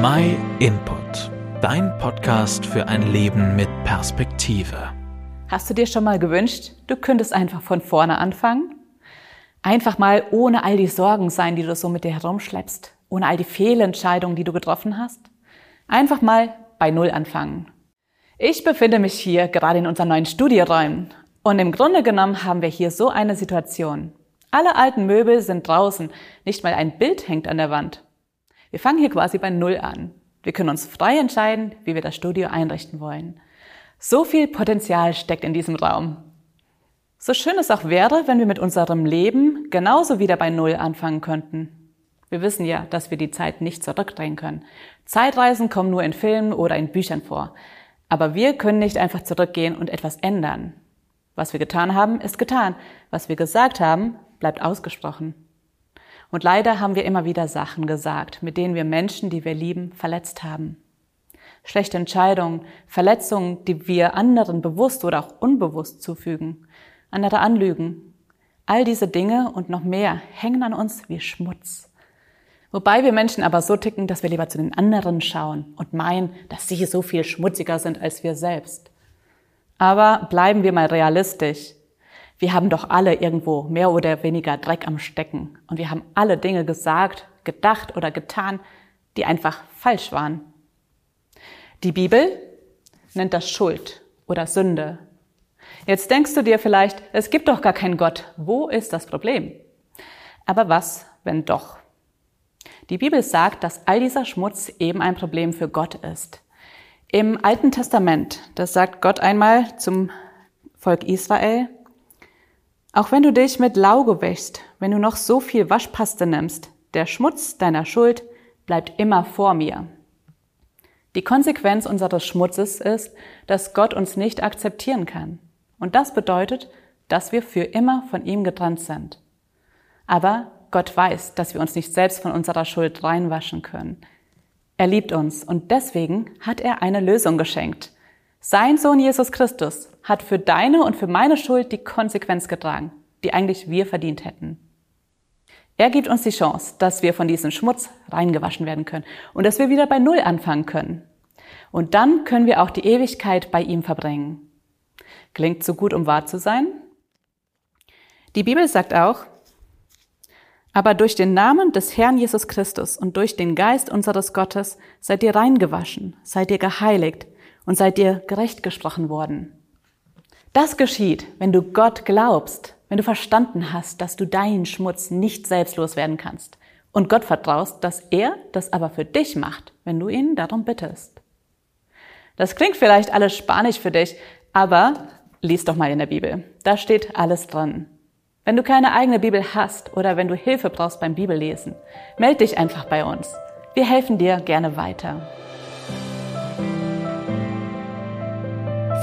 My Input, dein Podcast für ein Leben mit Perspektive. Hast du dir schon mal gewünscht, du könntest einfach von vorne anfangen? Einfach mal ohne all die Sorgen sein, die du so mit dir herumschleppst, ohne all die Fehlentscheidungen, die du getroffen hast? Einfach mal bei Null anfangen. Ich befinde mich hier gerade in unseren neuen Studieräumen und im Grunde genommen haben wir hier so eine Situation. Alle alten Möbel sind draußen, nicht mal ein Bild hängt an der Wand. Wir fangen hier quasi bei Null an. Wir können uns frei entscheiden, wie wir das Studio einrichten wollen. So viel Potenzial steckt in diesem Raum. So schön es auch wäre, wenn wir mit unserem Leben genauso wieder bei Null anfangen könnten. Wir wissen ja, dass wir die Zeit nicht zurückdrehen können. Zeitreisen kommen nur in Filmen oder in Büchern vor. Aber wir können nicht einfach zurückgehen und etwas ändern. Was wir getan haben, ist getan. Was wir gesagt haben, bleibt ausgesprochen. Und leider haben wir immer wieder Sachen gesagt, mit denen wir Menschen, die wir lieben, verletzt haben. Schlechte Entscheidungen, Verletzungen, die wir anderen bewusst oder auch unbewusst zufügen, andere anlügen. All diese Dinge und noch mehr hängen an uns wie Schmutz. Wobei wir Menschen aber so ticken, dass wir lieber zu den anderen schauen und meinen, dass sie so viel schmutziger sind als wir selbst. Aber bleiben wir mal realistisch. Wir haben doch alle irgendwo mehr oder weniger Dreck am Stecken. Und wir haben alle Dinge gesagt, gedacht oder getan, die einfach falsch waren. Die Bibel nennt das Schuld oder Sünde. Jetzt denkst du dir vielleicht, es gibt doch gar keinen Gott. Wo ist das Problem? Aber was, wenn doch? Die Bibel sagt, dass all dieser Schmutz eben ein Problem für Gott ist. Im Alten Testament, das sagt Gott einmal zum Volk Israel, auch wenn du dich mit Lauge wäschst, wenn du noch so viel Waschpaste nimmst, der Schmutz deiner Schuld bleibt immer vor mir. Die Konsequenz unseres Schmutzes ist, dass Gott uns nicht akzeptieren kann. Und das bedeutet, dass wir für immer von ihm getrennt sind. Aber Gott weiß, dass wir uns nicht selbst von unserer Schuld reinwaschen können. Er liebt uns und deswegen hat er eine Lösung geschenkt. Sein Sohn Jesus Christus hat für deine und für meine Schuld die Konsequenz getragen, die eigentlich wir verdient hätten. Er gibt uns die Chance, dass wir von diesem Schmutz reingewaschen werden können und dass wir wieder bei Null anfangen können. Und dann können wir auch die Ewigkeit bei ihm verbringen. Klingt so gut, um wahr zu sein? Die Bibel sagt auch, aber durch den Namen des Herrn Jesus Christus und durch den Geist unseres Gottes seid ihr reingewaschen, seid ihr geheiligt und seid ihr gerecht gesprochen worden. Das geschieht, wenn du Gott glaubst, wenn du verstanden hast, dass du deinen Schmutz nicht selbst loswerden kannst und Gott vertraust, dass er das aber für dich macht, wenn du ihn darum bittest. Das klingt vielleicht alles spanisch für dich, aber lies doch mal in der Bibel. Da steht alles dran. Wenn du keine eigene Bibel hast oder wenn du Hilfe brauchst beim Bibellesen, melde dich einfach bei uns. Wir helfen dir gerne weiter.